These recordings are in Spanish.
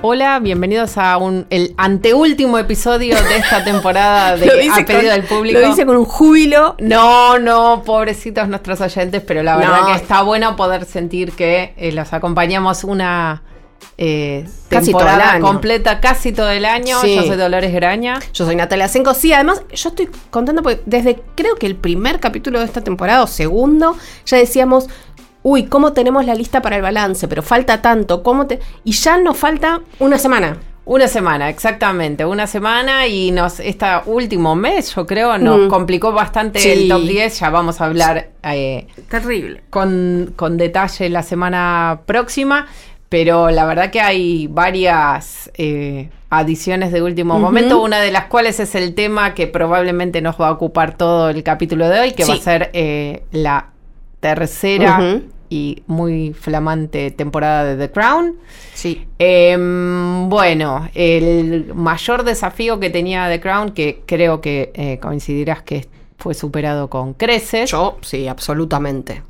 Hola, bienvenidos a un, el anteúltimo episodio de esta temporada de A Pedido con- del Público. Lo dice con un júbilo. No, no, pobrecitos nuestros oyentes, pero la verdad No. que está bueno poder sentir que eh, los acompañamos una eh, Casi temporada completa, casi todo el año. Sí. Yo soy Dolores Graña. Yo soy Natalia Senko. Sí, además, yo estoy contando porque desde creo que el primer capítulo de esta temporada, o segundo, ya decíamos. Uy, ¿cómo tenemos la lista para el balance? Pero falta tanto, ¿cómo te...? Y ya nos falta una semana. Una semana, exactamente, una semana y nos, este último mes, yo creo, nos Mm. complicó bastante Sí. el top 10. Ya vamos a hablar eh, Terrible. con, con detalle la semana próxima, pero la verdad que hay varias eh, adiciones de último momento, una de las cuales es el tema que probablemente nos va a ocupar todo el capítulo de hoy, que va a ser eh, la tercera y muy flamante temporada de The Crown. Sí. Em, bueno, el mayor desafío que tenía The Crown, que creo que eh, coincidirás que fue superado con creces, Yo, sí, absolutamente.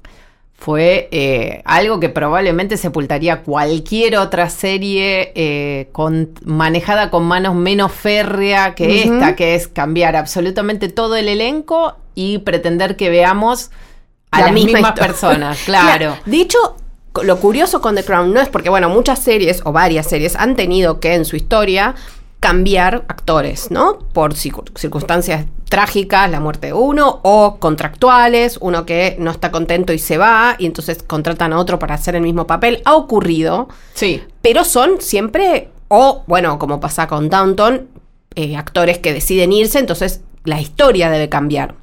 fue eh, algo que probablemente sepultaría cualquier otra serie eh, con, manejada con manos menos férrea que esta, que es cambiar absolutamente todo el elenco y pretender que veamos a La las misma mismas personas, claro. De hecho, lo curioso con The Crown no es porque, bueno, muchas series o varias series han tenido que en su historia cambiar actores, ¿no? Por circu- circunstancias trágicas, la muerte de uno, o contractuales, uno que no está contento y se va, y entonces contratan a otro para hacer el mismo papel. Ha ocurrido, Sí, pero son siempre, o bueno, como pasa con Downton, eh, actores que deciden irse, entonces la historia debe cambiar.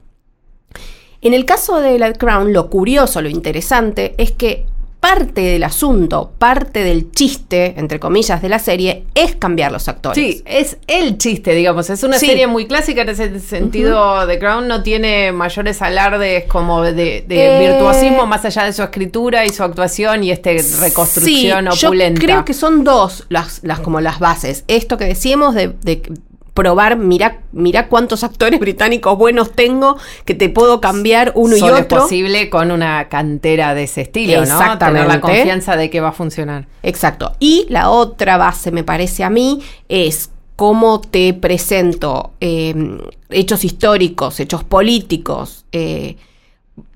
En el caso de The Crown, lo curioso, lo interesante, es que parte del asunto, parte del chiste, entre comillas, de la serie, es cambiar los actores. Sí, es el chiste, digamos. Es una Sí. serie muy clásica en ese sentido. The Crown no tiene mayores alardes como de, de Eh, virtuosismo más allá de su escritura y su actuación y este reconstrucción Sí, opulenta. Yo creo que son dos las, las como las bases. Esto que decíamos de, de probar, mira, mira cuántos actores británicos buenos tengo que te puedo cambiar uno Solo y es otro. posible con una cantera de ese estilo, ¿no? Tener la confianza de que va a funcionar. Exacto. Y la otra base, me parece a mí, es cómo te presento eh, hechos históricos, hechos políticos, eh,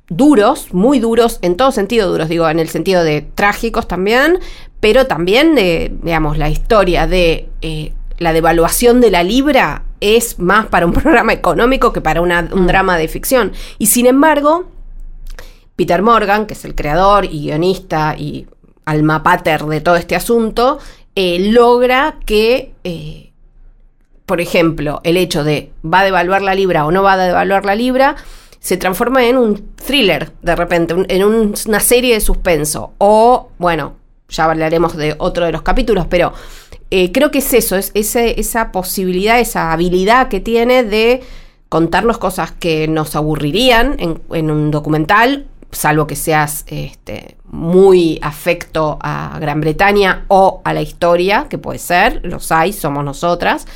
duros, muy duros, en todo sentido duros, digo, en el sentido de trágicos también, pero también de, digamos, la historia de eh, la devaluación de la libra es más para un programa económico que para una- un drama de ficción. Y sin embargo, Peter Morgan, que es el creador y guionista y alma pater de todo este asunto, eh, logra que, eh, por ejemplo, el hecho de va a devaluar la libra o no va a devaluar la libra, se transforma en un thriller de repente, un- en un- una serie de suspenso. O, bueno, ya hablaremos de otro de los capítulos, pero eh, creo que es eso, es ese- esa posibilidad, esa habilidad que tiene de contarnos cosas que nos aburrirían en, un documental, salvo que seas este, muy afecto a Gran Bretaña o a la historia, que puede ser, los hay, somos nosotras,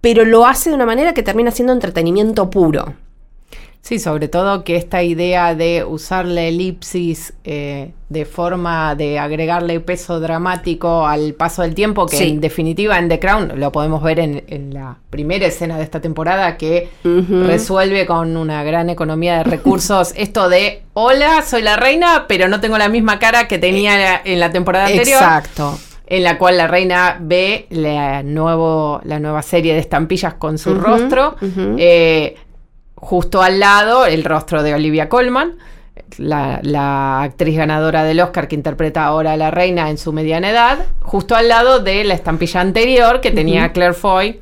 pero lo hace de una manera que termina siendo entretenimiento puro. Sí, sobre todo que esta idea de usar la elipsis eh, de forma de agregarle peso dramático al paso del tiempo, que Sí. en definitiva en The Crown lo podemos ver en, en la primera escena de esta temporada, que resuelve con una gran economía de recursos esto de, hola, soy la reina, pero no tengo la misma cara que tenía en la temporada anterior. Exacto. en la cual la reina ve la, nuevo, la nueva serie de estampillas con su rostro. Eh, justo al lado, el rostro de Olivia Colman, la, la actriz ganadora del Oscar que interpreta ahora a la reina en su mediana edad. Justo al lado de la estampilla anterior que tenía Claire Foy,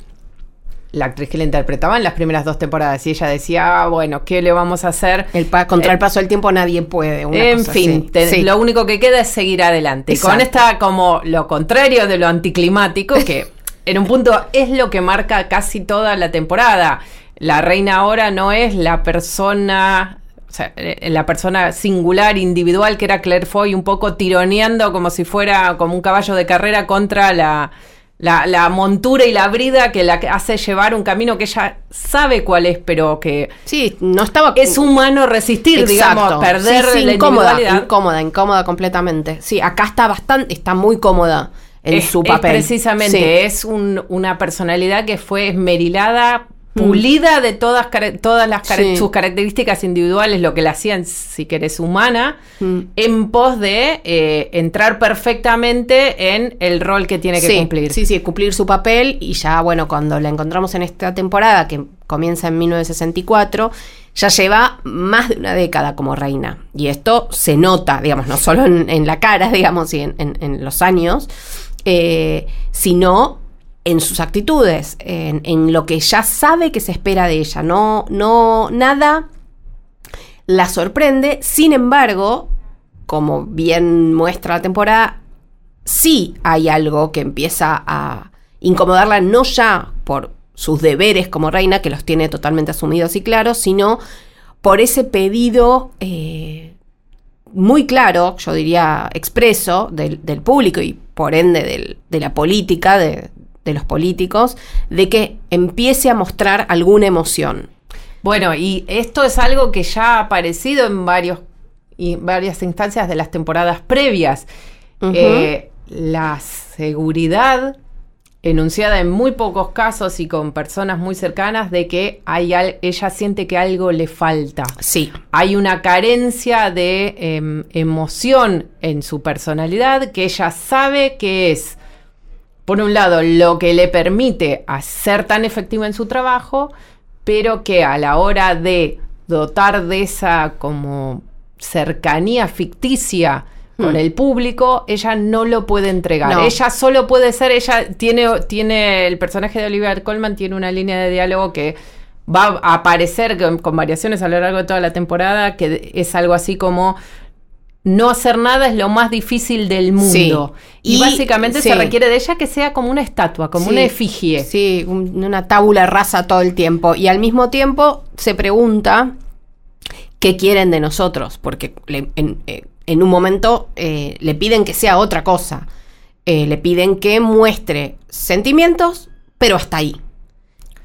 la actriz que la interpretaba en las primeras dos temporadas. Y ella decía, ah, bueno, ¿qué le vamos a hacer? El pa- contra Eh, el paso del tiempo nadie puede. una en cosa fin, así. te- Sí. lo único que queda es seguir adelante. Y Con Exacto. esta como lo contrario de lo anticlimático, que en un punto es lo que marca casi toda la temporada. La reina ahora no es la persona o sea, eh, la persona singular, individual, que era Claire Foy, un poco tironeando como si fuera como un caballo de carrera contra la, la, montura y la brida que la hace llevar un camino que ella sabe cuál es, pero que sí, no estaba es humano resistir, digamos, perder la incómoda, incómoda, incómoda completamente. Sí, acá está bastante, está muy cómoda en su papel. precisamente, es una personalidad que fue esmerilada pulida de todas, todas las sus características individuales, lo que la hacían, si querés, humana, mm. en pos de eh, entrar perfectamente en el rol que tiene que cumplir. Sí, sí, cumplir su papel y ya, bueno, cuando la encontramos en esta temporada, que comienza en 1964, ya lleva más de una década como reina. Y esto se nota, digamos, no solo en, la cara, digamos, y en, los años, eh, sino en sus actitudes, en, lo que ya sabe que se espera de ella. No, no, nada la sorprende. Sin embargo, como bien muestra la temporada, sí hay algo que empieza a incomodarla, no ya por sus deberes como reina, que los tiene totalmente asumidos y claros, sino por ese pedido eh, muy claro, yo diría expreso, del, público y por ende de la política, de, de los políticos, de que empiece a mostrar alguna emoción. Bueno, y esto es algo que ya ha aparecido en varios, y varias instancias de las temporadas previas. Eh, la seguridad enunciada en muy pocos casos y con personas muy cercanas de que hay ella siente que algo le falta. Sí. Hay una carencia de em, emoción en su personalidad que ella sabe que es por un lado, lo que le permite ser tan efectivo en su trabajo, pero que a la hora de dotar de esa como cercanía ficticia con hmm. el público, ella no lo puede entregar. Ella solo puede ser, ella tiene, tiene, el personaje de Olivia Colman tiene una línea de diálogo que va a aparecer con variaciones a lo largo de toda la temporada, que es algo así como no hacer nada es lo más difícil del mundo. Y, básicamente se requiere de ella que sea como una estatua, como una efigie. Sí, una tábula rasa todo el tiempo. Y al mismo tiempo se pregunta qué quieren de nosotros, porque eh, en, un momento eh, le piden que sea otra cosa. Eh, le piden que muestre sentimientos, pero hasta ahí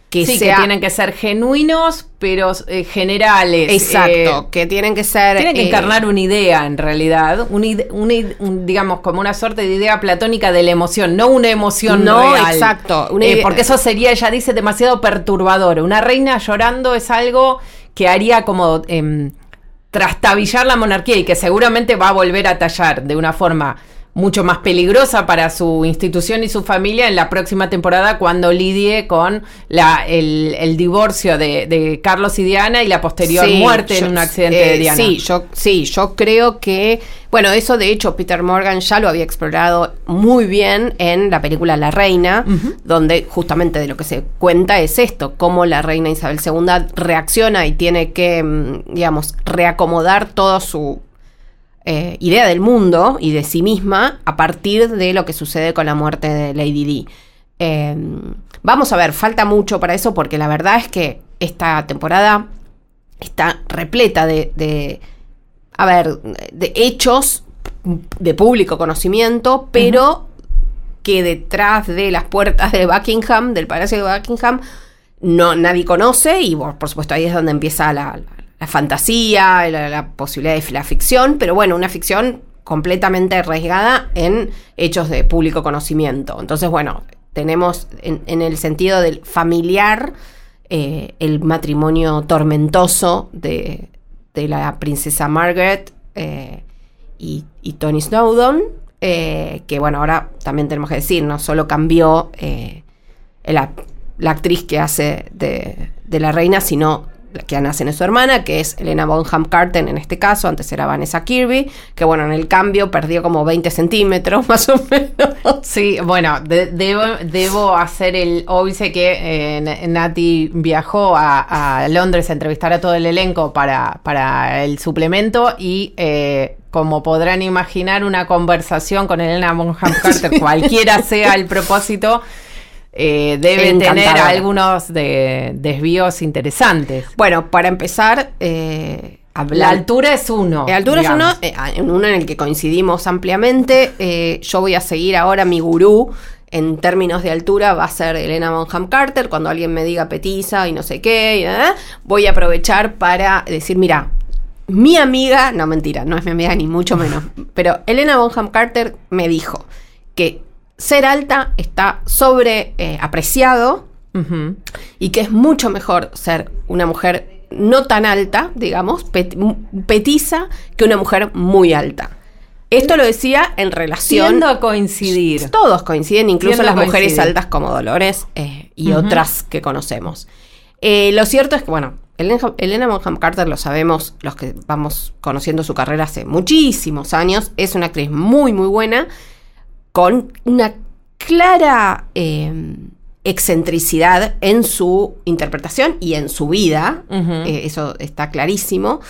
que, sí, que tienen que ser genuinos, pero eh, generales. Exacto, eh, que tienen que ser... Tienen que eh, encarnar una idea, en realidad, un, digamos, como una suerte de idea platónica de la emoción, no una emoción no, exacto. porque eso sería, ella dice, demasiado perturbador. Una reina llorando es algo que haría como em, trastabillar la monarquía y que seguramente va a volver a tallar de una forma mucho más peligrosa para su institución y su familia en la próxima temporada cuando lidie con la, el, divorcio de, Carlos y Diana y la posterior muerte en un accidente de eh, Diana. Sí yo, sí, yo creo que, bueno, eso de hecho Peter Morgan ya lo había explorado muy bien en la película La Reina, donde justamente de lo que se cuenta es esto, cómo la reina Isabel II reacciona y tiene que, mm, digamos, reacomodar todo su eh, idea del mundo y de sí misma a partir de lo que sucede con la muerte de Lady Di. Em, vamos a ver, falta mucho para eso porque la verdad es que esta temporada está repleta de, a ver, de hechos de público conocimiento, pero que detrás de las puertas de Buckingham, del Palacio de Buckingham, no, nadie conoce y por supuesto ahí es donde empieza la, la fantasía, la, posibilidad de la ficción, pero bueno, una ficción completamente arriesgada en hechos de público conocimiento. Entonces, bueno, tenemos en, el sentido del familiar eh, el matrimonio tormentoso de, la princesa Margaret eh, y, Tony Snowdon, eh, que bueno, ahora también tenemos que decir, no solo cambió la, la, actriz que hace de, de la reina, sino que nace en su hermana, que es Elena Bonham Carter en este caso, antes era Vanessa Kirby, que bueno, en el cambio perdió como 20 centímetros más o menos. Sí, bueno, debo, hacer el sé que eh, Nati viajó a, Londres a entrevistar a todo el elenco para, para el suplemento y... Eh, como podrán imaginar, una conversación con Elena Bonham Carter, cualquiera sea el propósito, eh, debe tener algunos de- desvíos interesantes. Bueno, para empezar, eh, La altura es uno. La altura es uno, eh, en uno en el que coincidimos ampliamente. Eh, yo voy a seguir ahora mi gurú en términos de altura, va a ser Elena Bonham Carter. Cuando alguien me diga petiza y no sé qué, eh, voy a aprovechar para decir, mira, mi amiga, no mentira, no es mi amiga ni mucho menos, pero Elena Bonham Carter me dijo que ser alta está sobre eh, apreciado y que es mucho mejor ser una mujer no tan alta, digamos, pet- petiza, que una mujer muy alta. Esto lo decía en relación... Tiendo a coincidir. Todos coinciden, incluso Tiendo las mujeres coincidir. altas como Dolores eh, y otras que conocemos. Eh, lo cierto es que, bueno, Elena, Elena Bonham Carter lo sabemos, los que vamos conociendo su carrera hace muchísimos años, es una actriz muy, muy buena, con una clara eh, excentricidad en su interpretación y en su vida, eh, eso está clarísimo,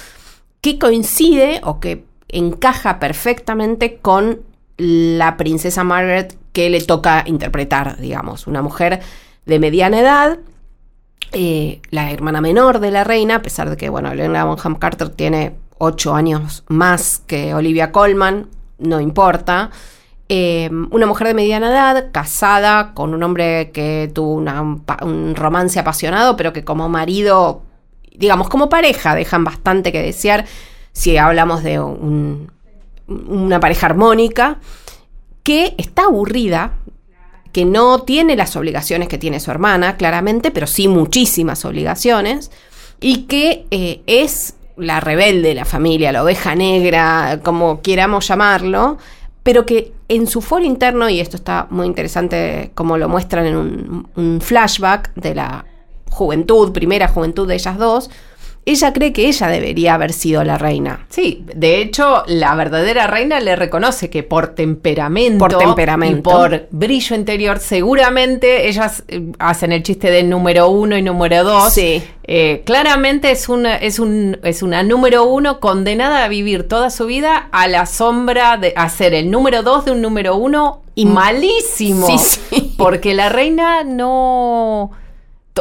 que coincide o que encaja perfectamente con la princesa Margaret que le toca interpretar, digamos, una mujer de mediana edad, eh, la hermana menor de la reina, a pesar de que, bueno, Elena Bonham Carter tiene ocho años más que Olivia Colman, no importa. Eh, una mujer de mediana edad, casada con un hombre que tuvo un, romance apasionado, pero que como marido, digamos, como pareja, dejan bastante que desear si hablamos de un- una pareja armónica, que está aburrida, que no tiene las obligaciones que tiene su hermana, claramente, pero sí muchísimas obligaciones, y que eh, es la rebelde de la familia, la oveja negra, como quieramos llamarlo, pero que en su foro interno, y esto está muy interesante como lo muestran en un, flashback de la juventud, primera juventud de ellas dos, ella cree que ella debería haber sido la reina. Sí, de hecho, la verdadera reina le reconoce que por temperamento, Por temperamento. y por brillo interior, seguramente ellas eh, hacen el chiste del número uno y número dos. Sí. Eh, claramente es una, es, un, es una número uno condenada a vivir toda su vida a la sombra de hacer el número dos de un número uno y malísimo. Sí, sí. Porque la reina no.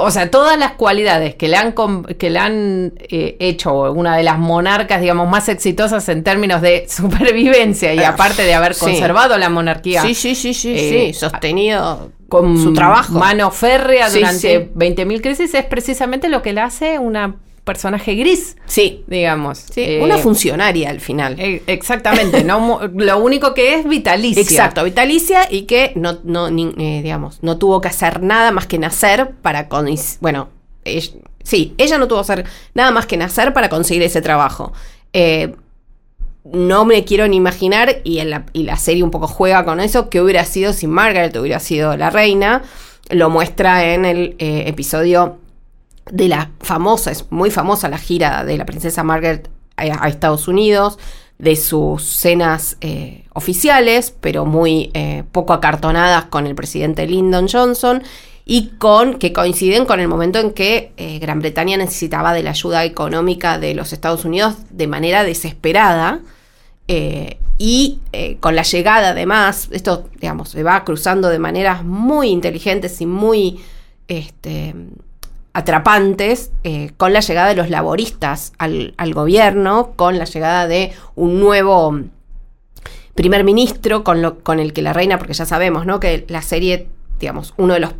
O sea, todas las cualidades que le han, que le han eh, hecho una de las monarcas, digamos, más exitosas en términos de supervivencia y Eh, aparte de haber sí. conservado la monarquía Sí, sí, sí, sí, Eh, sí, sostenido con su trabajo. mano férrea Sí, durante sí. 20.000 crisis, es precisamente lo que la hace una personaje gris, Sí, digamos. sí, Eh, una funcionaria al final. eh, exactamente, no lo único que es vitalicia. Exacto, vitalicia y que no, no ni- eh, digamos, no tuvo que hacer nada más que nacer para con, bueno, ella- sí, ella no tuvo que hacer nada más que nacer para conseguir ese trabajo. No me quiero ni imaginar, y, en la, y la serie un poco juega con eso, que hubiera sido si Margaret hubiera sido la reina. Lo muestra en el episodio de la famosa, es muy famosa la gira de la princesa Margaret a, Estados Unidos, de sus cenas eh, oficiales, pero muy eh, poco acartonadas con el presidente Lyndon Johnson y con que coinciden con el momento en que eh, Gran Bretaña necesitaba de la ayuda económica de los Estados Unidos de manera desesperada. y con la llegada además, esto digamos, se va cruzando de maneras muy inteligentes y muy este, atrapantes eh, con la llegada de los laboristas al, al gobierno, con la llegada de un nuevo primer ministro con, lo, con el que la reina, porque ya sabemos, ¿no? Que la serie, digamos, uno de los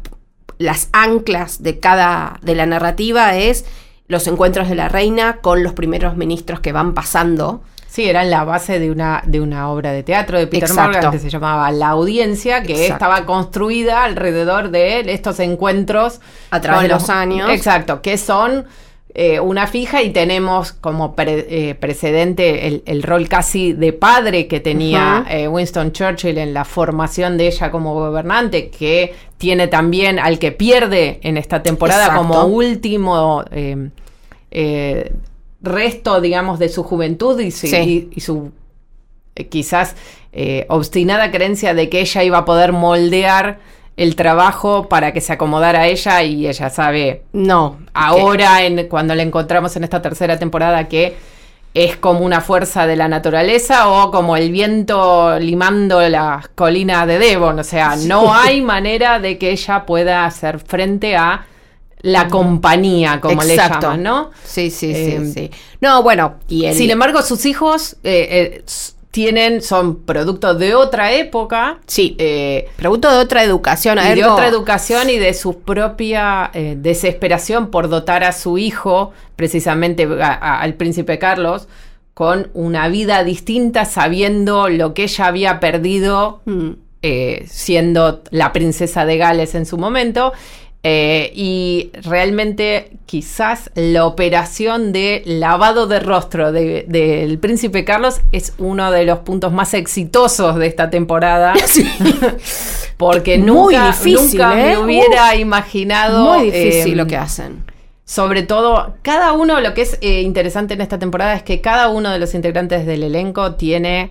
las anclas de cada de la narrativa es los encuentros de la reina con los primeros ministros que van pasando. Sí, eran la base de una, de una obra de teatro de Peter Exacto. Morgan que se llamaba La Audiencia, que Exacto. estaba construida alrededor de estos encuentros A través de los años. Exacto, que son eh, una fija y tenemos como pre- eh, precedente el, el rol casi de padre que tenía eh, Winston Churchill en la formación de ella como gobernante, que tiene también al que pierde en esta temporada Exacto. como último eh, resto, digamos, de su juventud y su, Sí. y- y su eh, quizás eh, obstinada creencia de que ella iba a poder moldear el trabajo para que se acomodara a ella y ella sabe No, ahora en, cuando la encontramos en esta tercera temporada que es como una fuerza de la naturaleza o como el viento limando las colinas de Devon. O sea, no hay manera de que ella pueda hacer frente a la compañía, como le llaman, ¿no? Sí, sí, Eh, sí, sí. No, bueno, y el, Sin embargo, sus hijos eh, eh, tienen, son productos de otra época. Sí. eh, producto de otra educación, y de otra educación y de su propia desesperación por dotar a su hijo, precisamente a- a- al príncipe Carlos, con una vida distinta, sabiendo lo que ella había perdido Mm. eh, siendo la princesa de Gales en su momento. Eh, y realmente quizás la operación de lavado de rostro de- del príncipe Carlos es uno de los puntos más exitosos de esta temporada. Porque Muy nunca, difícil, nunca me ¿eh? hubiera imaginado. Muy difícil eh, lo que hacen. sobre todo, cada uno, lo que es eh, interesante en esta temporada es que cada uno de los integrantes del elenco tiene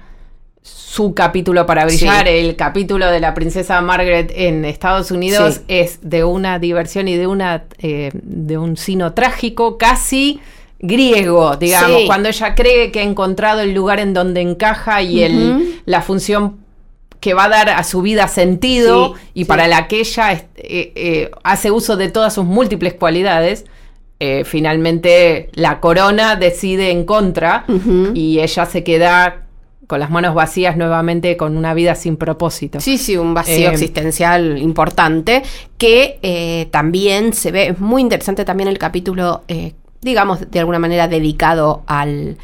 su capítulo para brillar. Sí. El capítulo de la princesa Margaret en Estados Unidos Sí. es de una diversión y de una eh, de un sino trágico casi griego, digamos, Sí. cuando ella cree que ha encontrado el lugar en donde encaja y el, la función que va a dar a su vida sentido y para la que ella eh, eh, hace uso de todas sus múltiples cualidades, finalmente la corona decide en contra y ella se queda con las manos vacías nuevamente con una vida sin propósito. Sí, sí, un vacío Eh, existencial importante que eh, también se ve, es muy interesante también el capítulo, eh, digamos, de alguna manera dedicado al,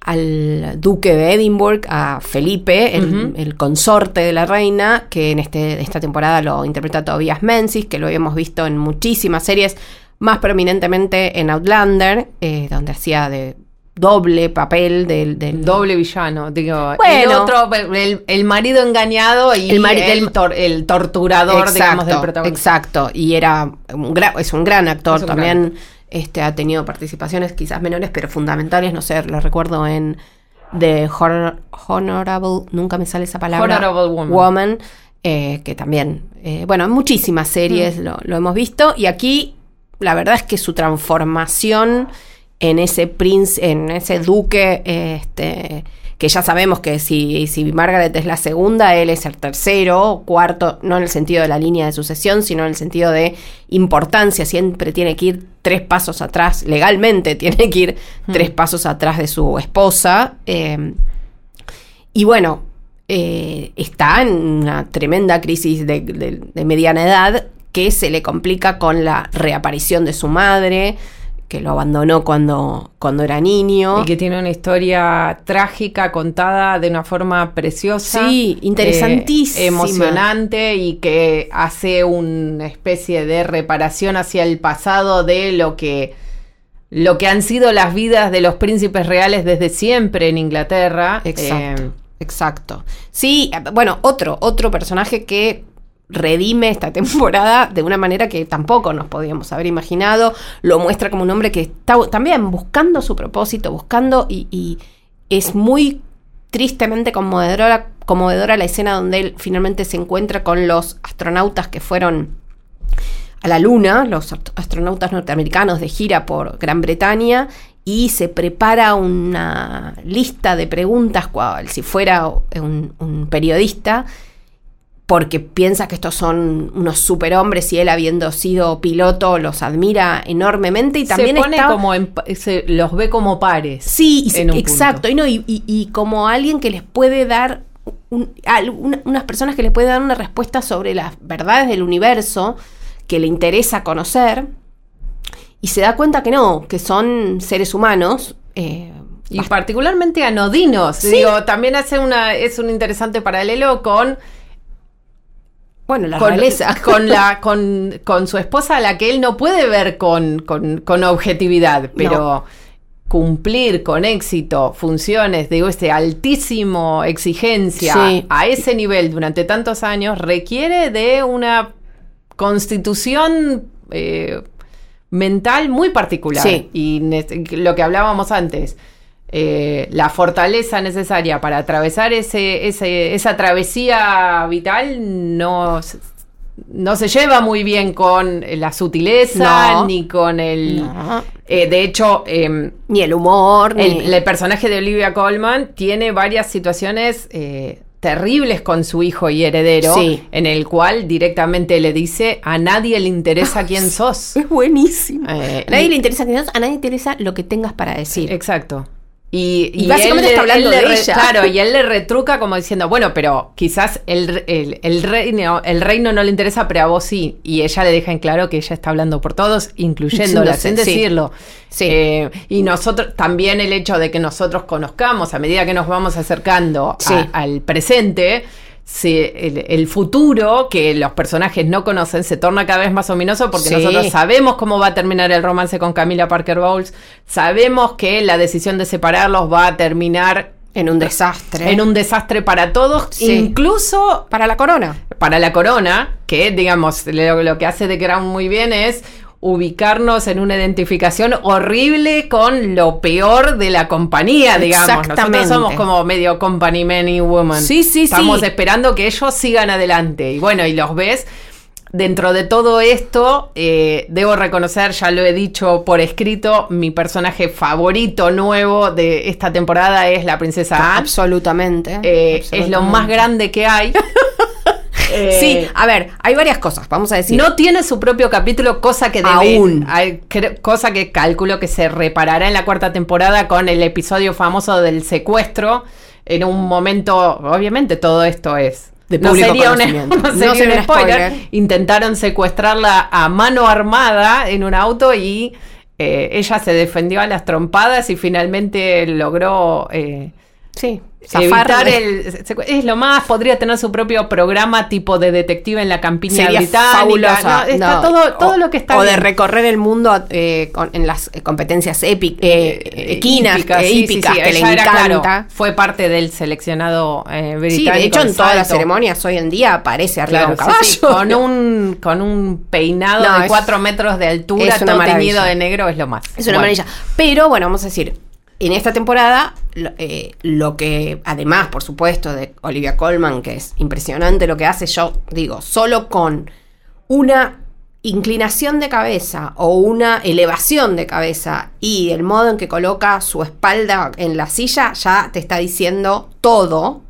al duque de Edinburgh, a Felipe, el, consorte de la reina, que en este, esta temporada lo interpreta Tobias Menzies, que lo habíamos visto en muchísimas series, más prominentemente en Outlander, donde hacía de doble papel del, del Doble villano, digo, el Bueno. otro, el, el marido engañado y El el, mari- tor- el torturador, digamos, del protagonista. Exacto, y era un es un gran actor un también. Este ha tenido participaciones quizás menores, pero fundamentales. No sé, lo recuerdo en The Honor- Honorable, nunca me sale esa palabra. Honorable Woman. eh, que también, eh, bueno, en muchísimas series Mm. lo, lo hemos visto. Y aquí, la verdad es que su transformación en ese príncipe, en ese duque, este, que ya sabemos que si, si Margaret es la segunda, él es el tercero, cuarto, no en el sentido de la línea de sucesión, sino en el sentido de importancia, siempre tiene que ir tres pasos atrás, legalmente tiene que ir tres pasos atrás de su esposa. eh, y bueno, eh, está en una tremenda crisis de, de- de mediana edad que se le complica con la reaparición de su madre, que lo abandonó cuando, cuando era niño. Y que tiene una historia trágica contada de una forma preciosa. Sí, interesantísima. eh, emocionante y que hace una especie de reparación hacia el pasado de lo que, lo que han sido las vidas de los príncipes reales desde siempre en Inglaterra. Exacto. Eh, Exacto. Sí, eh, bueno, otro, otro personaje que redime esta temporada de una manera que tampoco nos podíamos haber imaginado. Lo muestra como un hombre que está también buscando su propósito, buscando y, es muy tristemente conmovedora, conmovedora la escena donde él finalmente se encuentra con los astronautas que fueron a la Luna, los ast- astronautas norteamericanos de gira por Gran Bretaña, y se prepara una lista de preguntas, cual si fuera un periodista, porque piensa que estos son unos superhombres y él habiendo sido piloto los admira enormemente y también se pone está... como en se los ve como pares. Sí, se- un exacto. punto. Y, no, y, y- y como alguien que les puede dar, un- unas personas que les puede dar una respuesta sobre las verdades del universo que le interesa conocer, y se da cuenta que no, que son seres humanos. eh, Y particularmente anodinos. Sí. Digo, también hace una, es un interesante paralelo con bueno, la con, realeza. con la con, con su esposa a la que él no puede ver con, con- con objetividad, pero cumplir con éxito funciones de este altísimo exigencia Sí. a ese nivel durante tantos años requiere de una constitución eh, mental muy particular Sí. y ne- lo que hablábamos antes eh, la fortaleza necesaria para atravesar ese, ese- esa travesía vital no, se- no se lleva muy bien con la sutileza No. ni con el No. Eh, de hecho, em, Ni el humor, ni... el, personaje de Olivia Colman tiene varias situaciones eh, terribles con su hijo y heredero, Sí. en el cual directamente le dice a nadie le interesa quién sos. Es buenísimo. Eh, a nadie le interesa que a nadie le interesa lo que tengas para decir. Exacto. Y, Y básicamente él está le- hablando él de re- ella. Claro, y él le retruca como diciendo, bueno, pero quizás el, el, el reino, el reino no le interesa, pero a vos sí. Y ella le deja en claro que ella está hablando por todos, incluyéndola, sin sí. decirlo. Sí. Eh, y nosotros, también el hecho de que nosotros conozcamos, a medida que nos vamos acercando a- Sí. al presente, se- el, el futuro que los personajes no conocen se torna cada vez más ominoso porque Sí. nosotros sabemos cómo va a terminar el romance con Camila Parker Bowles, sabemos que la decisión de separarlos va a terminar En un desastre. en un desastre para todos, Sí. incluso Para la corona. para la corona, que digamos, lo, lo que hace The Crown muy bien es ubicarnos en una identificación horrible con lo peor de la compañía, digamos. Nosotros Exactamente. somos como medio company men y woman. Sí, sí, Estamos sí. esperando que ellos sigan adelante. Y bueno, y los ves. Dentro de todo esto, eh, debo reconocer, ya lo he dicho por escrito, mi personaje favorito nuevo de esta temporada es la princesa Anne. Absolutamente. Eh, es lo Absolutamente. más grande que hay. Eh, Sí, a ver, hay varias cosas, vamos a decir. No tiene su propio capítulo, cosa que debe, Aún. hay- cosa que calculo que se reparará en la cuarta temporada con el episodio famoso del secuestro. En un momento, obviamente todo esto es De no sería, un, conocimiento. no No sería sería un un spoiler. spoiler. Intentaron secuestrarla a mano armada en un auto y eh, ella se defendió a las trompadas y finalmente logró eh, sí, evitar zafarle. el es lo más podría tener su propio programa tipo de detective en la campiña Sería británica fabulosa. No, está No, todo todo o- lo que está O de recorrer el mundo eh, con- en las eh, competencias épi- eh, equinas, hípicas, eh, sí, sí, hípicas, sí, que le claro, encanta. fue parte del seleccionado eh, británico Sí, de hecho en todas las ceremonias hoy en día aparece arriba Claro, un caballo. con un con un peinado No, de es- 4 metros de altura, todo maravilla. teñido de negro, es lo más. Es una Bueno. maravilla. Pero bueno, vamos a decir, en esta temporada, lo, eh, lo que, además, por supuesto, de Olivia Colman, que es impresionante lo que hace, yo digo, solo con una inclinación de cabeza o una elevación de cabeza y el modo en que coloca su espalda en la silla, ya te está diciendo todo.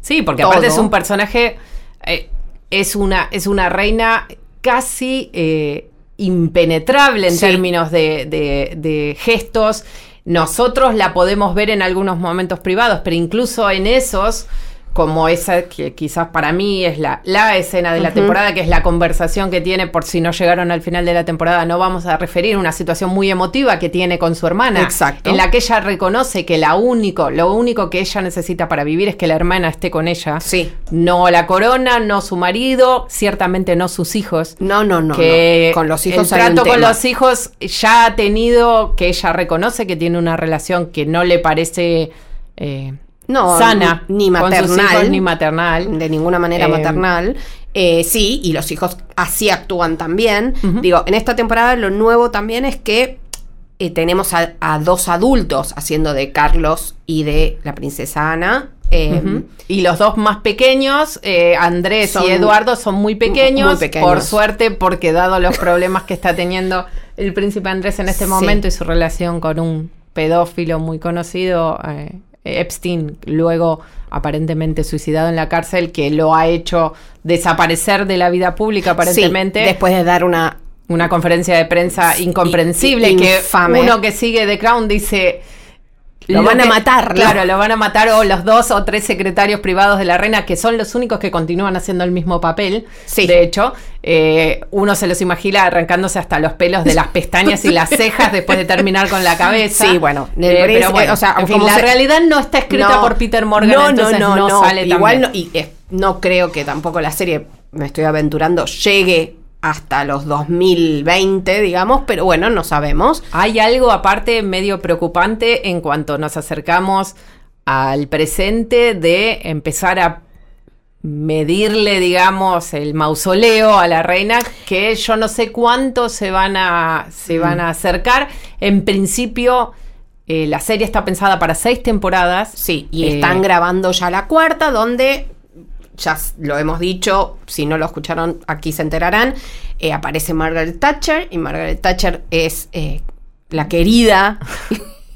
Sí, porque Todo. aparte es un personaje, eh, es, una, es una reina casi eh, impenetrable en Sí. términos de, de- de gestos. Nosotros la podemos ver en algunos momentos privados, pero incluso en esos, como esa que quizás para mí es la, la escena de la temporada, que es la conversación que tiene, por si no llegaron al final de la temporada, no vamos a referir una situación muy emotiva que tiene con su hermana, Exacto. en la que ella reconoce que la único, lo único que ella necesita para vivir es que la hermana esté con ella. Sí. No la corona, no su marido, ciertamente no sus hijos. No, no, no. que no. Con los hijos el trato con tema. los hijos ya ha tenido que ella reconoce que tiene una relación que no le parece eh, No, sana ni con sus maternal. hijos, ni maternal de ninguna manera Eh, maternal. Eh, sí, y los hijos así actúan también. Digo, en esta temporada lo nuevo también es que eh, tenemos a, a dos adultos haciendo de Carlos y de la princesa Ana. Eh, Ujú. Y los dos más pequeños, eh, Andrés Son y Eduardo, son muy pequeños, muy pequeños. Por suerte, porque dado los problemas que está teniendo el príncipe Andrés en este Sí. momento y su relación con un pedófilo muy conocido, Epstein, luego aparentemente suicidado en la cárcel, que lo ha hecho desaparecer de la vida pública aparentemente. sí, después de dar una. una conferencia de prensa incomprensible que uno que sigue The Crown dice Lo van a matar, Claro, lo van a matar o los dos o tres secretarios privados de la reina, que son los únicos que continúan haciendo el mismo papel. Sí. De hecho, eh, uno se los imagina arrancándose hasta los pelos de las pestañas y las cejas después de terminar con la cabeza. Sí, bueno, Eh, Brexit, pero bueno, o sea, en fin, la se- realidad no está escrita No, por Peter Morgan, no, entonces no, sale tan Igual bien. no, y eh, no creo que tampoco la serie, me estoy aventurando, llegue hasta los 2020, digamos, pero bueno, no sabemos. Hay algo aparte medio preocupante en cuanto nos acercamos al presente de empezar a medirle, digamos, el mausoleo a la reina, que yo no sé cuánto se van a, se van a acercar. En principio, eh, la serie está pensada para seis temporadas. Sí, y Eh, están grabando ya la cuarta, donde ya lo hemos dicho, si no lo escucharon, aquí se enterarán. eh, aparece Margaret Thatcher, y Margaret Thatcher es eh, la querida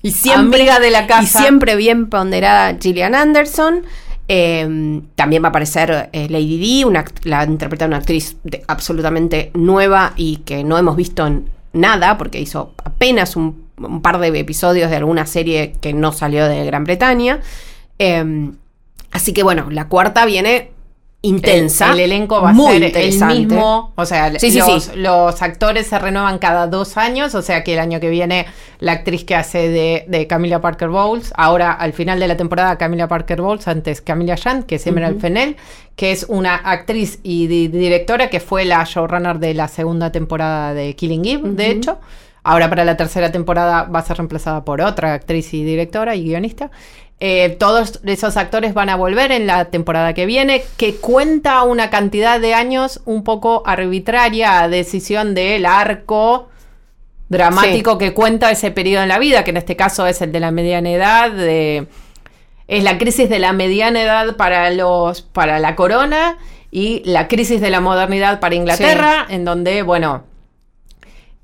y siempre Amiga de la y casa. siempre bien ponderada Gillian Anderson. Eh, también va a aparecer eh, Lady Di, una, la interpreta una actriz de- absolutamente nueva y que no hemos visto en nada, porque hizo apenas un, un par de episodios de alguna serie que no salió de Gran Bretaña. Eh, así que bueno, la cuarta viene intensa. El, el elenco va a muy ser el mismo. O sea, Sí, los, sí. los actores se renuevan cada dos años. O sea que el año que viene la actriz que hace de, de Camila Parker Bowles, ahora al final de la temporada Camila Parker Bowles, antes Camila Jan, que es Emerald Fennell, que es una actriz y di- directora que fue la showrunner de la segunda temporada de Killing Eve, de hecho. Ahora para la tercera temporada va a ser reemplazada por otra actriz y directora y guionista. Eh, todos esos actores van a volver en la temporada que viene, que cuenta una cantidad de años un poco arbitraria a decisión del arco dramático que cuenta ese periodo en la vida, que en este caso es el de la mediana edad, de, es la crisis de la mediana edad para los para la corona y la crisis de la modernidad para Inglaterra, en donde, bueno,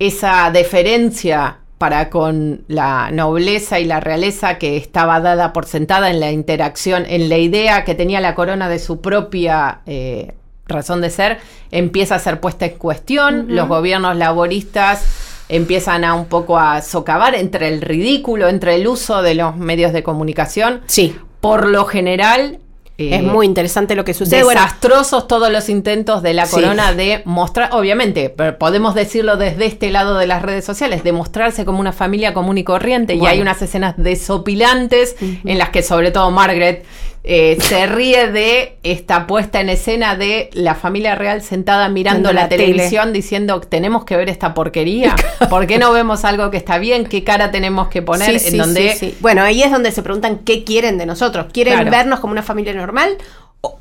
esa deferencia para con la nobleza y la realeza que estaba dada por sentada en la interacción, en la idea que tenía la corona de su propia eh, razón de ser, empieza a ser puesta en cuestión. Los gobiernos laboristas empiezan a un poco a socavar entre el ridículo, entre el uso de los medios de comunicación. Sí, Por lo general... eh, es muy interesante lo que sucede. Bueno, desastrosos todos los intentos de la Sí. corona de mostrar, obviamente, pero podemos decirlo desde este lado de las redes sociales, de mostrarse como una familia común y corriente. Y hay unas escenas desopilantes en las que sobre todo Margaret eh, se ríe de esta puesta en escena de la familia real sentada mirando la, la tele. televisión diciendo tenemos que ver esta porquería. ¿Por qué no vemos algo que está bien? ¿Qué cara tenemos que poner? Sí, en sí, donde sí. Bueno, ahí es donde se preguntan qué quieren de nosotros. ¿Quieren Claro. vernos como una familia normal?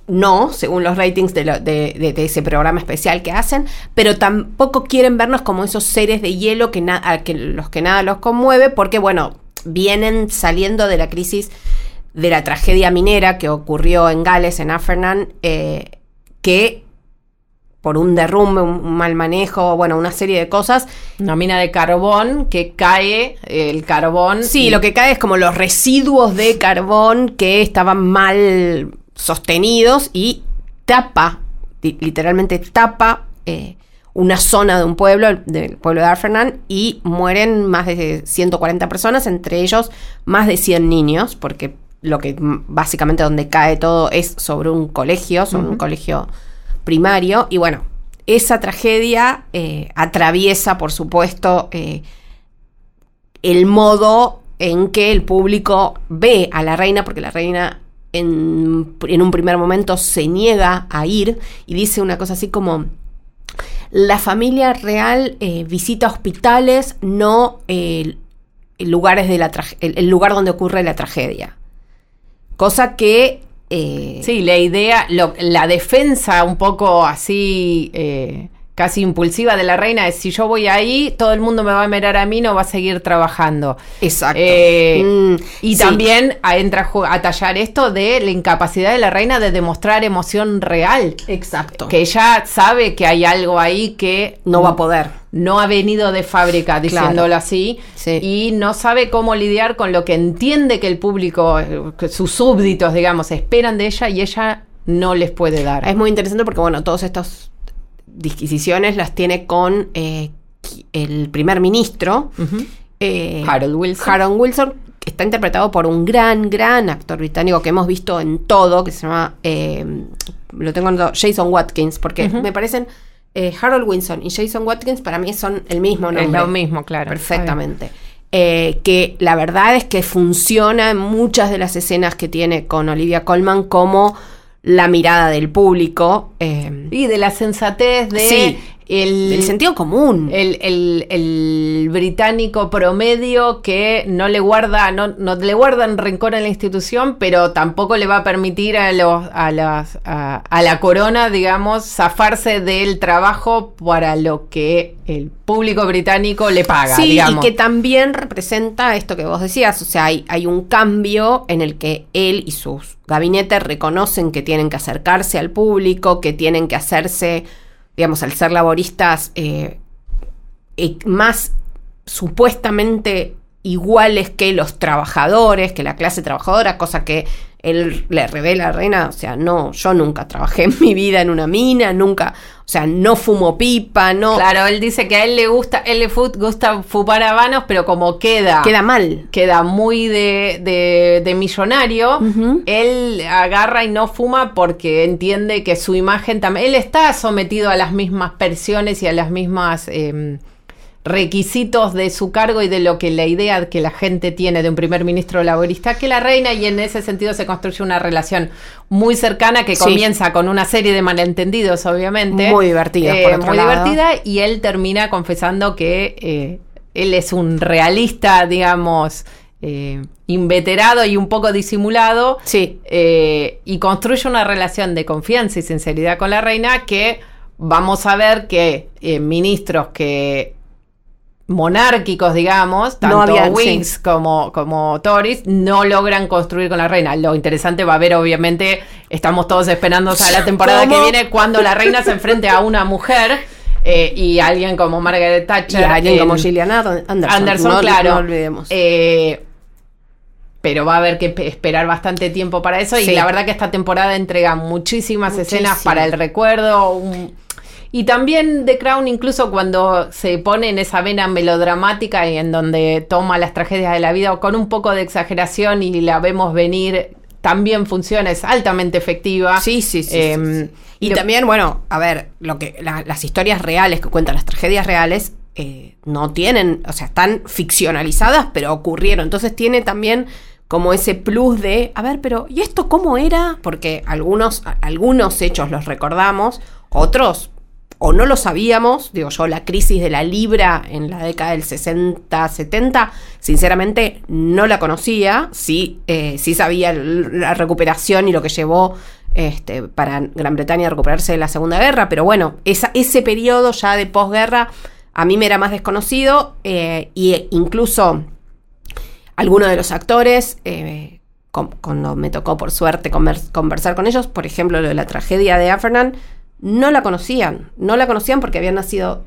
No, según los ratings de, lo- de- de- de ese programa especial que hacen, pero tampoco quieren vernos como esos seres de hielo que, na- a que los que nada los conmueve, porque bueno, vienen saliendo de la crisis de la tragedia minera que ocurrió en Gales, en Afernan, eh, que por un derrumbe, un mal manejo, bueno, una serie de cosas, una mina de carbón que cae el carbón. Sí, y- lo que cae es como los residuos de carbón que estaban mal sostenidos y tapa, li- literalmente tapa eh, una zona de un pueblo, el- del pueblo de Arfernan, y mueren más de 140 personas, entre ellos más de 100 niños, porque lo que básicamente donde cae todo es sobre un colegio, sobre un colegio primario, y bueno, esa tragedia eh, atraviesa, por supuesto, eh, el modo en que el público ve a la reina, porque la reina en, en un primer momento se niega a ir y dice una cosa así como, la familia real eh, visita hospitales, no eh, lugares de la trage- el, el lugar donde ocurre la tragedia. Cosa que... eh, Sí, la idea, lo- la defensa un poco así, eh, casi impulsiva de la reina es si yo voy ahí, todo el mundo me va a mirar a mí, no va a seguir trabajando. Exacto. Eh, Mm, y sí. también a- entra a, tallar esto de la incapacidad de la reina de demostrar emoción real. Exacto. Que ella sabe que hay algo ahí que no va a poder. No ha venido de fábrica, diciéndolo así, Sí. y no sabe cómo lidiar con lo que entiende que el público, que sus súbditos, digamos, esperan de ella y ella no les puede dar. Es muy interesante porque, bueno, todas estas disquisiciones las tiene con eh, el primer ministro, eh, Harold Wilson. Harold Wilson, que está interpretado por un gran, gran actor británico que hemos visto en todo, que se llama, eh, lo tengo anotado, Jason Watkins, porque me parecen, eh, Harold Wilson y Jason Watkins para mí son el mismo es nombre. lo mismo, claro. Perfectamente. Eh, que la verdad es que funciona en muchas de las escenas que tiene con Olivia Colman como la mirada del público. eh, Y de la sensatez de Sí, el, sentido común. el, el- el británico promedio que no le guarda, no, no le guardan rencor a la institución, pero tampoco le va a permitir a los, a las, a, a la corona, digamos, zafarse del trabajo para lo que el público británico le paga, Sí, digamos. y que también representa esto que vos decías, o sea, hay, hay un cambio en el que él y sus gabinetes reconocen que tienen que acercarse al público, que tienen que hacerse, digamos, al ser laboristas, eh, eh, más supuestamente iguales que los trabajadores, que la clase trabajadora, cosa que él le revela a la reina, o sea, no, yo nunca trabajé en mi vida en una mina, nunca, o sea, no fumo pipa, no. Claro, él dice que a él le gusta, él le gusta fumar habanos, pero como queda, Queda mal. queda muy de, de- de millonario, él agarra y no fuma porque entiende que su imagen también, él está sometido a las mismas presiones y a las mismas em, requisitos de su cargo y de lo que la idea que la gente tiene de un primer ministro laborista que la reina y en ese sentido se construye una relación muy cercana que Sí. comienza con una serie de malentendidos obviamente Muy divertidos, Eh, por otro muy lado. divertida y él termina confesando que eh, él es un realista digamos eh, inveterado y un poco disimulado Sí. eh, y construye una relación de confianza y sinceridad con la reina que vamos a ver que eh, ministros que monárquicos, digamos, tanto Whigs sí. como, como Tories, no logran construir con la reina. Lo interesante va a ver, obviamente, estamos todos esperando a la temporada ¿Cómo? que viene cuando la reina se enfrente a una mujer eh, y alguien como Margaret Y Thatcher. alguien en- como Gillian Ar- Anderson. Anderson, no, claro. No olvidemos. Eh, pero va a haber que pe- esperar bastante tiempo para eso. Sí. Y la verdad que esta temporada entrega muchísimas Muchísimo. escenas para el recuerdo. un- y también The Crown, incluso cuando se pone en esa vena melodramática y en donde toma las tragedias de la vida con un poco de exageración y la vemos venir, también funciona, es altamente efectiva. Sí, sí, sí. sí, Em, sí. Y lo- también, bueno, a ver, lo que la- las historias reales que cuentan las tragedias reales eh, no tienen, o sea, están ficcionalizadas, pero ocurrieron. Entonces tiene también como ese plus de, a ver, pero ¿y esto cómo era? Porque algunos, algunos hechos los recordamos, otros o no lo sabíamos, digo yo, la crisis de la libra en la década del 60-70, sinceramente no la conocía, sí, eh, sí sabía la recuperación y lo que llevó este, para Gran Bretaña a recuperarse de la Segunda Guerra, pero bueno, ese periodo ya de posguerra a mí me era más desconocido eh, y incluso algunos de los actores, eh, cuando me tocó por suerte conver- conversar con ellos, por ejemplo, lo de la tragedia de Afernan, no la conocían, no la conocían porque habían nacido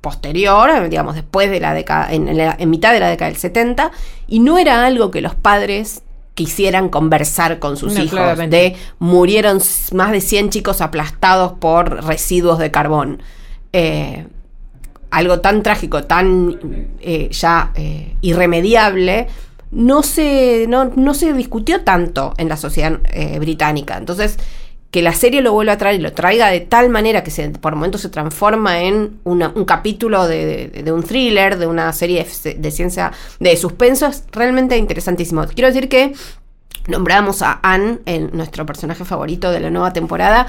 posterior, digamos, después de la década, en, en la- en mitad de la década del 70, y no era algo que los padres quisieran conversar con sus No, hijos, claramente. de murieron más de 100 chicos aplastados por residuos de carbón. Eh, algo tan trágico, tan eh, ya eh, irremediable, no se, no, no se discutió tanto en la sociedad británica. Entonces, que la serie lo vuelva a traer y lo traiga de tal manera que se, por momentos se transforma en un capítulo de, de- un thriller, de una serie de, ciencia, de suspenso, es realmente interesantísimo. Quiero decir que nombramos a Anne, nuestro personaje favorito de la nueva temporada.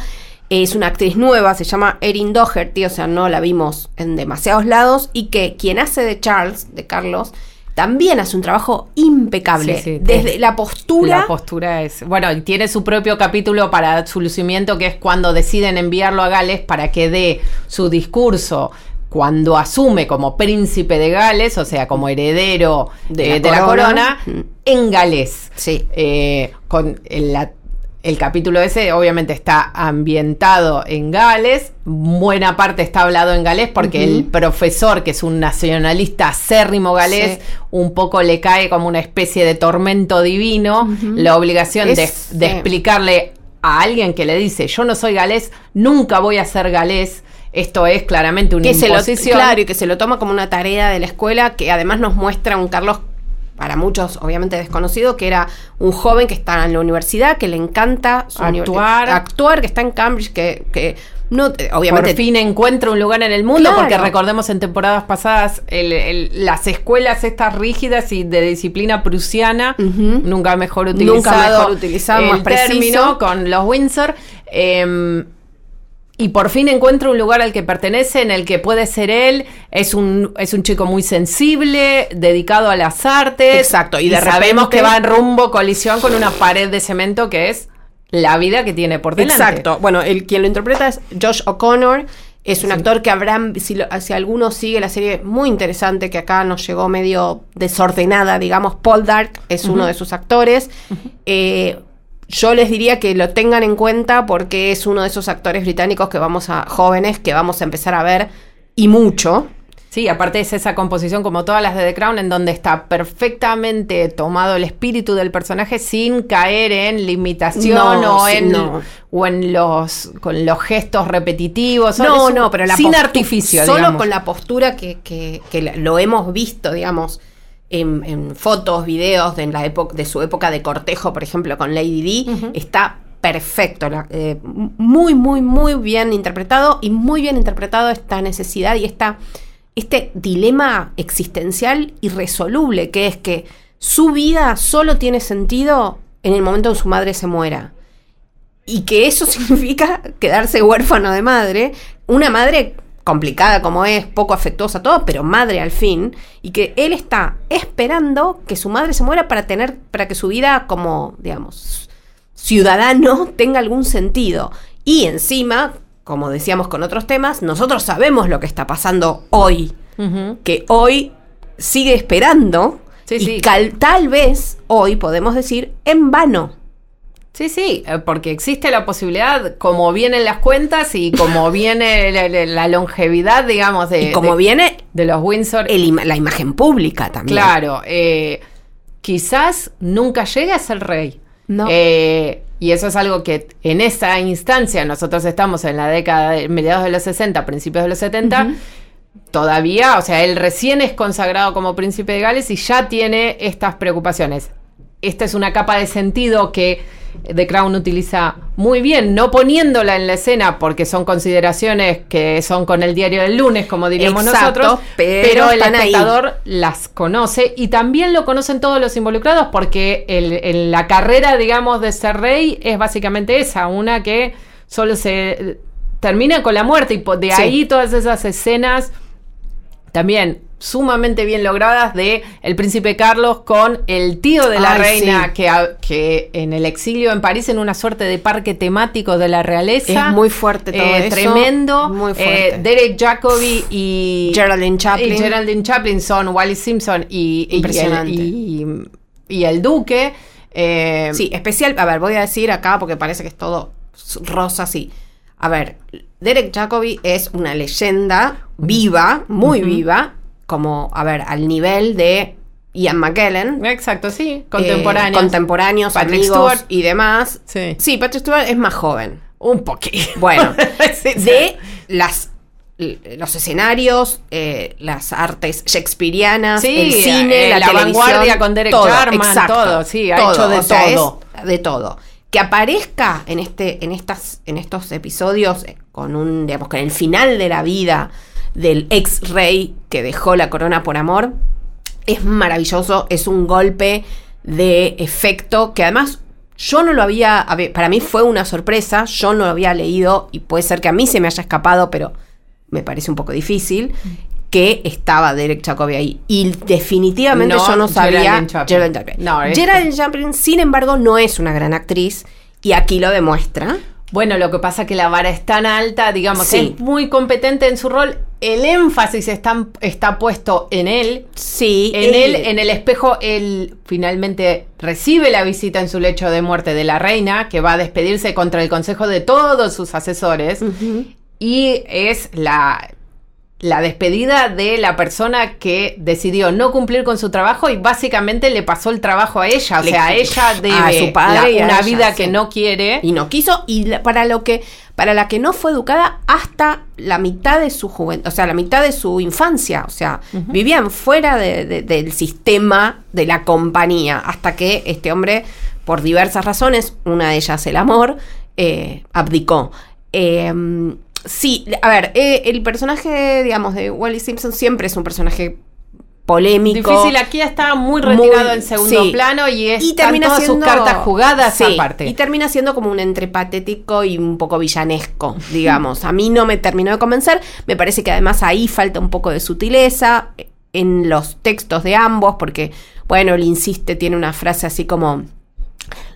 Es una actriz nueva, se llama Erin Doherty, o sea, no la vimos en demasiados lados. Y que quien hace de Charles, de Carlos, también hace un trabajo impecable. Sí, sí, Desde es- la postura. La postura es. Bueno, y tiene su propio capítulo para su lucimiento, que es cuando deciden enviarlo a Gales para que dé su discurso. Cuando asume como príncipe de Gales, o sea, como heredero De de, la de la corona. corona, en Gales. Sí. Eh, con la- el capítulo ese obviamente está ambientado en Gales, buena parte está hablado en galés porque el profesor, que es un nacionalista acérrimo galés, Sí. un poco le cae como una especie de tormento divino, la obligación de, Es- de sí. explicarle a alguien que le dice, yo no soy galés, nunca voy a ser galés, esto es claramente una que se lo, imposición. claro, y que se lo toma como una tarea de la escuela, que además nos muestra un Carlos, para muchos obviamente desconocido, que era un joven que está en la universidad, que le encanta su Actuar. actuar, que está en Cambridge, que, que no, eh, obviamente por fin encuentra un lugar en el mundo, Claro. porque recordemos en temporadas pasadas el- el- las escuelas estas rígidas y de disciplina prusiana, nunca mejor utilizado, Nunca mejor utilizado, el más preciso. término con los Windsor. eh, y por fin encuentra un lugar al que pertenece, en el que puede ser él. Es un, es un chico muy sensible, dedicado a las artes. Exacto, y Y, de sabemos repente- que va en rumbo colisión con una pared de cemento que es la vida que tiene por delante. Exacto. Bueno, el quien lo interpreta es Josh O'Connor. Es un actor que habrán, si, lo- si alguno sigue la serie, muy interesante, que acá nos llegó medio desordenada, digamos. Paul Dark es uno de sus actores. Eh, yo les diría que lo tengan en cuenta porque es uno de esos actores británicos que vamos a, jóvenes, que vamos a empezar a ver y mucho. Sí, aparte es esa composición como todas las de The Crown en donde está perfectamente tomado el espíritu del personaje sin caer en limitación No, o, en, no. o en los con los gestos repetitivos. No, un- no, pero la sin artificio. Solo digamos. con la postura que, que- que lo hemos visto, digamos, en, en fotos, videos de, en la época, de su época de cortejo, por ejemplo, con Lady Di, está perfecto. eh, muy, muy, muy bien interpretado y muy bien interpretado esta necesidad y esta, este dilema existencial irresoluble, que es que su vida solo tiene sentido en el momento en que su madre se muera y que eso significa quedarse huérfano de madre, una madre complicada como es, poco afectuosa, todo, pero madre al fin, y que él está esperando que su madre se muera para tener, para que su vida como, digamos, ciudadano tenga algún sentido. Y encima, como decíamos con otros temas, nosotros sabemos lo que está pasando hoy, que hoy sigue esperando, Sí, y sí. cal- tal vez hoy podemos decir en vano. Sí, sí, eh, porque existe la posibilidad, como vienen las cuentas y como viene la, la- la longevidad, digamos, de, y como de- viene de los Windsor. el ima- la imagen pública también. Claro, eh, quizás nunca llegue a ser rey. No. Eh, y eso es algo que en esa instancia, nosotros estamos en la década de mediados de los 60, principios de los 70, todavía, o sea, él recién es consagrado como príncipe de Gales y ya tiene estas preocupaciones. Esta es una capa de sentido que The Crown utiliza muy bien, no poniéndola en la escena porque son consideraciones que son con el diario del lunes, como diríamos Exacto, nosotros, pero pero, el ahí. espectador las conoce y también lo conocen todos los involucrados porque el- el- la carrera, digamos, de ser rey es básicamente esa, una que solo se termina con la muerte y de Sí. ahí todas esas escenas también sumamente bien logradas de el príncipe Carlos con el tío de la Ay, reina sí. que, que en el exilio en París en una suerte de parque temático de la realeza Es muy fuerte todo Eh, eso, tremendo muy fuerte. Eh, Derek Jacobi y Geraldine Chaplin. y Geraldine Chaplin son Wally Simpson y, y- Impresionante. y, y el duque eh, Sí, especial, a ver, voy a decir acá porque parece que es todo rosa, sí. A ver, Derek Jacobi es una leyenda viva, muy viva, como, a ver, al nivel de Ian McKellen. exacto sí eh, contemporáneos contemporáneos, Patrick amigos Stewart. y demás. Sí. Sí, Patrick Stewart es más joven. un poquito Bueno, Sí, sí. de las los escenarios, eh, las artes shakespearianas, Sí, el cine, eh, la, la vanguardia con Derek todo, Jarman, exacto, todo, sí, ha hecho de o sea, todo. de todo. Que aparezca en este, en estas, en estos episodios eh, con un, digamos, con el final de la vida del ex rey que dejó la corona por amor, es maravilloso, es un golpe de efecto que además yo no lo había, para mí fue una sorpresa, yo no lo había leído y puede ser que a mí se me haya escapado, pero me parece un poco difícil que estaba Derek Jacobi ahí y definitivamente No, yo no sabía Geraldine Chaplin. Geraldine Chaplin. No, Geraldine Chaplin, sin embargo, no es una gran actriz y aquí lo demuestra. Bueno, lo que pasa es que la vara es tan alta, digamos, Sí. es muy competente en su rol. El énfasis está, está puesto en él. Sí, En él, en el espejo, él finalmente recibe la visita en su lecho de muerte de la reina, que va a despedirse contra el consejo de todos sus asesores. Y es la, la despedida de la persona que decidió no cumplir con su trabajo y básicamente le pasó el trabajo a ella. O Le- sea, ella debe a su padre la- a una ella, vida sí. que no quiere. y no quiso y la- para lo que para la que no fue educada hasta la mitad de su juventud, o sea, la mitad de su infancia, o sea, vivían fuera de- de- del sistema de la compañía hasta que este hombre, por diversas razones, una de ellas el amor, eh, abdicó. Eh, sí, a ver, eh, el personaje, digamos, de Wally Simpson siempre es un personaje polémico. Difícil, aquí está muy retirado Muy- en segundo sí. plano y es y termina todas siendo sus cartas jugadas sí, aparte. y termina siendo como un entre patético y un poco villanesco digamos a mí no me terminó de convencer me parece que además ahí falta un poco de sutileza en los textos de ambos porque bueno él insiste tiene una frase así como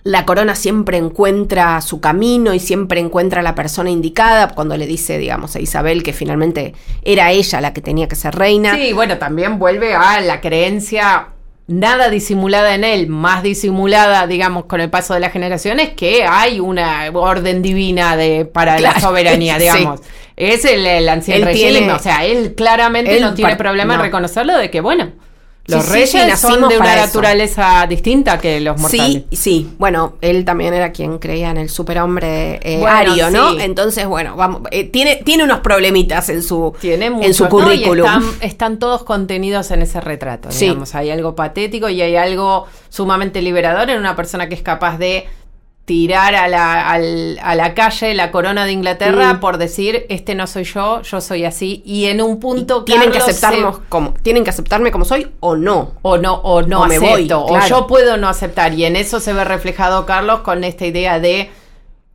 la corona siempre encuentra su camino y siempre encuentra a la persona indicada cuando le dice, digamos, a Isabel que finalmente era ella la que tenía que ser reina. Sí, bueno, también vuelve a la creencia nada disimulada en él, más disimulada, digamos, con el paso de las generaciones, que hay una orden divina de para Claro, la soberanía, sí. digamos. es el, el ancien Él régimen. tiene- o sea, él claramente él no tiene problema en no. reconocerlo de que, bueno, los Sí, reyes sí, son de una eso. naturaleza distinta que los mortales. Sí, sí. Bueno, él también era quien creía en el superhombre eh, Bueno, ario, ¿no? sí. Entonces, bueno, vamos, eh, tiene, tiene unos problemitas en su, Tiene en su currículum. están, están todos contenidos en ese retrato. Sí. Digamos, hay algo patético y hay algo sumamente liberador en una persona que es capaz de tirar a la, al- a la calle la corona de Inglaterra Mm. por decir este no soy yo, yo soy así y en un punto tienen que aceptarnos se- como, tienen que aceptarme como soy o no. o no o no O me voy, acepto o claro. yo puedo no aceptar y en eso se ve reflejado Carlos con esta idea de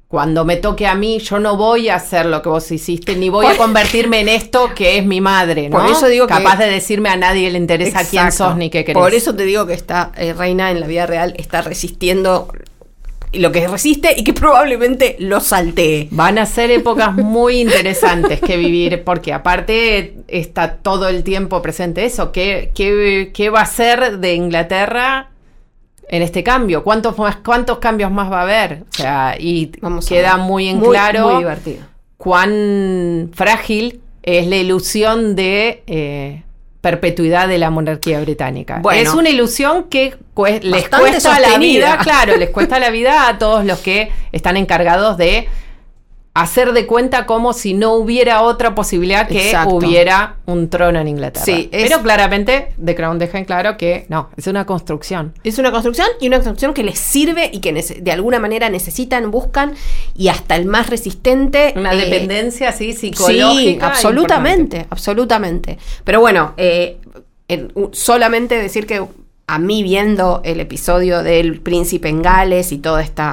cuando me toque a mí, yo no voy a hacer lo que vos hiciste, ni voy a convertirme en esto que es mi madre, ¿no? Por eso digo que- Capaz de decirme a nadie le interesa quién Exacto. sos ni qué querés. Por eso te digo que esta eh, reina en la vida real está resistiendo lo que resiste y que probablemente lo saltee. Van a ser épocas muy interesantes que vivir, porque aparte está todo el tiempo presente eso. ¿Qué, qué, qué va a ser de Inglaterra en este cambio? ¿Cuántos, más, ¿Cuántos cambios más va a haber? O sea, y Vamos queda muy en Muy- claro muy divertido. cuán frágil es la ilusión de eh, perpetuidad de la monarquía británica. Bueno. es una ilusión que les cuesta la vida, claro, les cuesta la vida a todos los que están encargados de hacer de cuenta como si no hubiera otra posibilidad que Exacto. hubiera un trono en Inglaterra. Sí, es- Pero claramente The Crown deja en claro que no, es una construcción. Es una construcción y una construcción que les sirve y que de alguna manera necesitan, buscan y hasta el más resistente. Una eh, dependencia así psicológica. Sí, absolutamente, absolutamente. Pero bueno, eh, solamente decir que a mí viendo el episodio del príncipe en Gales y todo este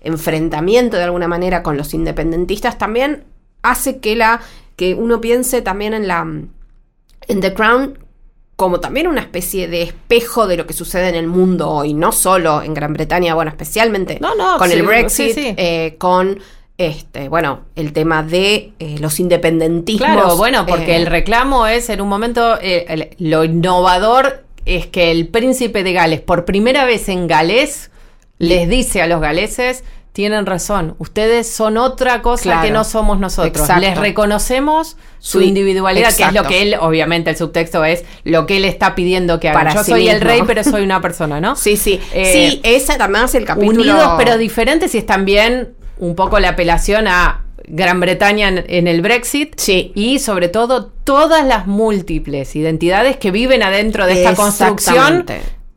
enfrentamiento de alguna manera con los independentistas también hace que la que uno piense también en la en The Crown como también una especie de espejo de lo que sucede en el mundo hoy, no solo en Gran Bretaña, bueno, especialmente No, no, con sí, el Brexit, sí, sí. eh, con este, bueno, el tema de eh, los independentismos. Claro, bueno, porque eh, el reclamo es en un momento, eh, el- lo innovador es que el príncipe de Gales, por primera vez en galés, les dice a los galeses, tienen razón, ustedes son otra cosa Claro. que no somos nosotros. Exacto. Les reconocemos su Su- individualidad, que es exacto. lo que él, obviamente el subtexto es lo que él está pidiendo que haga. Para Yo sí soy el rey, pero soy una persona, ¿no? Sí, sí. Eh, sí, esa también es el capítulo. Unidos pero diferentes y es también un poco la apelación a Gran Bretaña en, en el Brexit Sí. y sobre todo todas las múltiples identidades que viven adentro de esta construcción.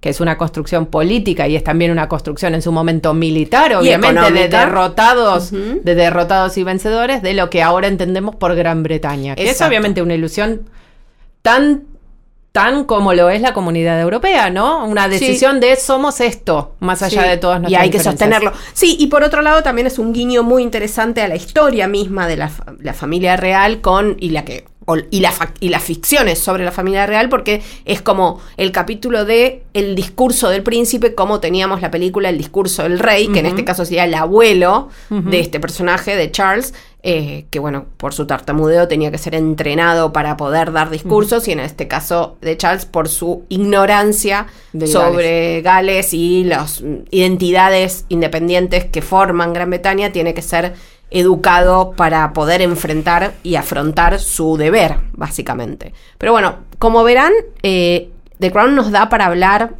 Que es una construcción política y es también una construcción en su momento militar, obviamente, de derrotados, de derrotados y vencedores, de lo que ahora entendemos por Gran Bretaña, que es obviamente una ilusión tan tan como lo es la comunidad europea, ¿no? Una decisión de somos esto, más allá Sí, de todas Y nuestras hay que sostenerlo. Sí, y por otro lado también es un guiño muy interesante a la historia misma de la, la familia real con y la que o- y, la y las ficciones sobre la familia real porque es como el capítulo de el discurso del príncipe como teníamos la película el discurso del rey que en este caso sería el abuelo de este personaje de Charles eh, que bueno por su tartamudeo tenía que ser entrenado para poder dar discursos y en este caso de Charles por su ignorancia Del sobre Gales. Y las identidades independientes que forman Gran Bretaña tiene que ser educado para poder enfrentar y afrontar su deber, básicamente. Pero bueno, como verán, eh, The Crown nos da para hablar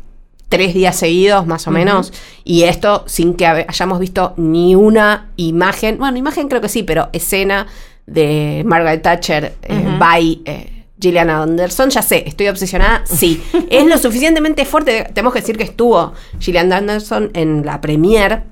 tres días seguidos, más o menos, y esto sin que hayamos visto ni una imagen, bueno, imagen creo que sí, pero escena de Margaret Thatcher eh, by... eh, Gillian Anderson, ya sé, estoy obsesionada, sí. es lo suficientemente fuerte, tenemos que decir que estuvo Gillian Anderson en la premiere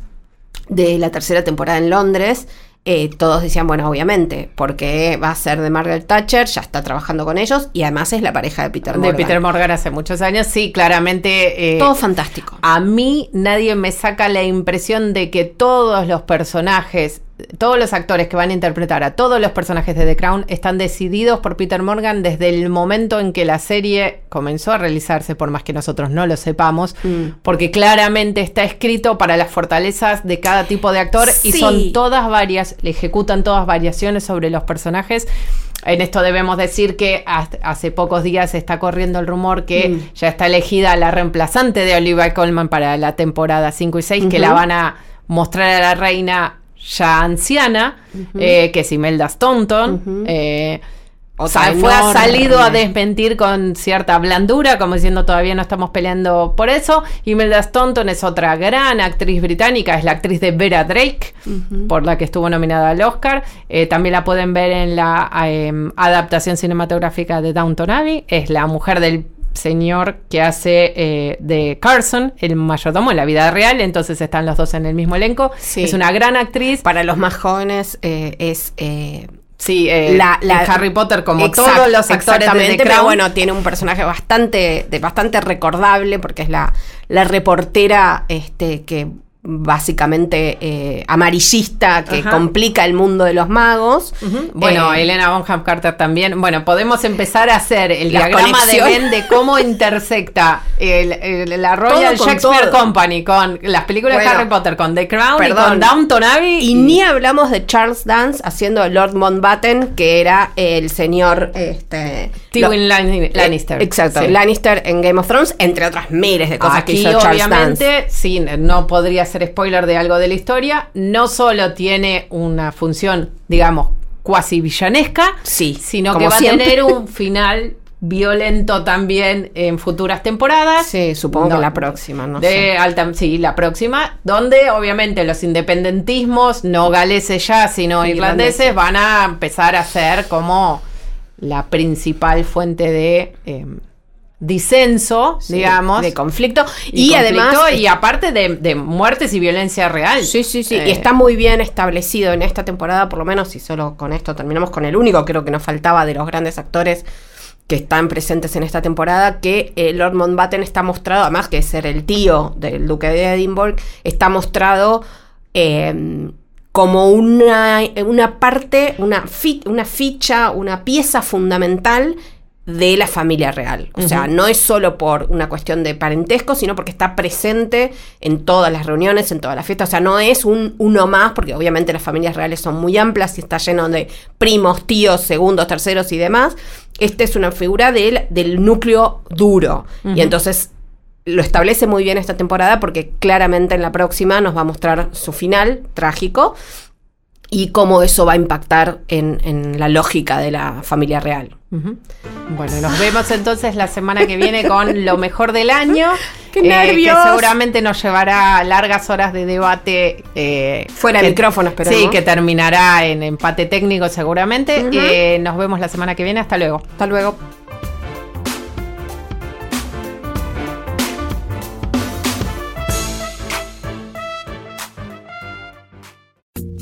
de la tercera temporada en Londres. Eh, todos decían, bueno, obviamente, porque va a ser de Margaret Thatcher, ya está trabajando con ellos y además es la pareja de Peter de Morgan. Peter Morgan hace muchos años, sí, claramente. eh, Todo fantástico. a mí nadie me saca la impresión de que todos los personajes, todos los actores que van a interpretar a todos los personajes de The Crown están decididos por Peter Morgan desde el momento en que la serie comenzó a realizarse, por más que nosotros no lo sepamos, Mm. porque claramente está escrito para las fortalezas de cada tipo de actor y son todas varias, le ejecutan todas variaciones sobre los personajes. En esto debemos decir que hace pocos días está corriendo el rumor que Mm. ya está elegida la reemplazante de Olivia Colman para la temporada 5 y 6, que la van a mostrar a la reina ya anciana, eh, que es Imelda Staunton. eh, o sea, fue, enorme. salido a desmentir con cierta blandura, como diciendo todavía no estamos peleando por eso. Imelda Staunton es otra gran actriz británica, es la actriz de Vera Drake, por la que estuvo nominada al Oscar. Eh, también la pueden ver en la eh, adaptación cinematográfica de Downton Abbey. Es la mujer del señor que hace eh, de Carson, el mayordomo en la vida real, entonces están los dos en el mismo elenco. Sí. Es una gran actriz. Para los más jóvenes eh, es... eh, Sí, la, Harry Potter, como Exact- todos los actores de pero bueno, tiene un personaje bastante, de, bastante recordable porque es la, la reportera este, que básicamente eh, amarillista que Ajá. complica el mundo de los magos. Bueno, Eh, Elena Bonham Carter también. Bueno, podemos empezar a hacer el diagrama de. Venn de cómo intersecta el- el- la Royal Shakespeare todo. Company con las películas de Harry Potter, con The Crown y perdón. con Downton Abbey. Y ni hablamos de Charles Dance haciendo Lord Mountbatten, que era el señor este, Tywin Lan- Lannister. Eh, Exacto, Sí. Lannister en Game of Thrones, entre otras miles de cosas que Aquí, hizo Charles Dance. obviamente, sí, no podría ser spoiler de algo de la historia. No solo tiene una función, digamos, cuasi villanesca, Sí, sino que va siempre. a tener un final violento también en futuras temporadas. Sí, supongo No, que la próxima, no de sé. alta, sí, la próxima, donde obviamente los independentismos, no galeses ya, sino irlandeses, Irlandeses. van a empezar a ser como la principal fuente de eh, disenso, Sí, digamos. de conflicto. y, Y, además. conflicto, y aparte de, de muertes y violencia real. Sí, sí, sí. Eh, Y está muy bien establecido en esta temporada, por lo menos, y solo con esto terminamos con el único, creo que nos faltaba de los grandes actores que están presentes en esta temporada, que eh, Lord Mountbatten está mostrado, además que ser el tío del duque de Edinburgh, está mostrado eh, como una, una parte, una, fi- una ficha, una pieza fundamental de la familia real. O sea, no es solo por una cuestión de parentesco, sino porque está presente en todas las reuniones, en todas las fiestas. O sea, no es un uno más, porque obviamente las familias reales son muy amplias y está lleno de primos, tíos, segundos, terceros y demás. Esta es una figura del, del núcleo duro. Y entonces lo establece muy bien esta temporada porque claramente en la próxima nos va a mostrar su final trágico y cómo eso va a impactar en, en la lógica de la familia real. Bueno, nos vemos entonces la semana que viene con lo mejor del año. ¡Qué eh, nervios! Que seguramente nos llevará largas horas de debate. eh, Fuera de que- micrófono, esperemos. Sí, que terminará en empate técnico seguramente. Eh, nos vemos la semana que viene. Hasta luego. Hasta luego.